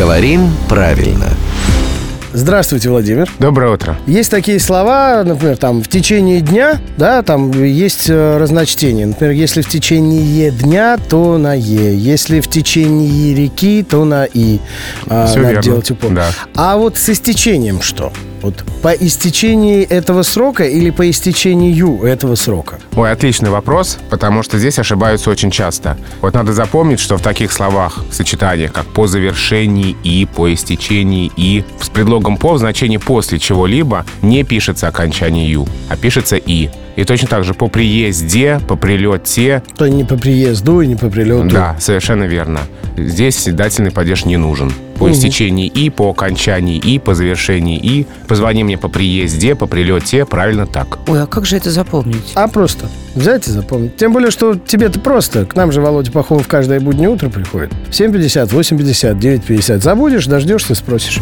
Говорим правильно. Здравствуйте, Владимир. Доброе утро. Есть такие слова, например, там в течение дня, да, там есть э, разночтение. Например, если в течение дня, то на е, если в течение реки, то на и. А, Всё надо верно. делать упор. Да. А вот с истечением что? Вот по истечении этого срока или по истечению этого срока? Ой, отличный вопрос, потому что здесь ошибаются очень часто. Вот надо запомнить, что в таких словах, в сочетаниях, как по завершении и, по истечении и, с предлогом по в значении после чего-либо не пишется окончание ю, а пишется и. И точно так же по приезде, по прилете. То не по приезду и не по прилету. Да, совершенно верно. Здесь дательный падеж не нужен. По Мгм. истечении и, по окончании и, по завершении и. Позвони мне по приезде, по прилете, правильно так. Ой, а как же это запомнить? А просто взять и запомнить. Тем более, что тебе-то просто. К нам же Володя Пахомов каждое буднее утро приходит. В 7.50, 8.50, 9.50. Забудешь, дождешься, спросишь.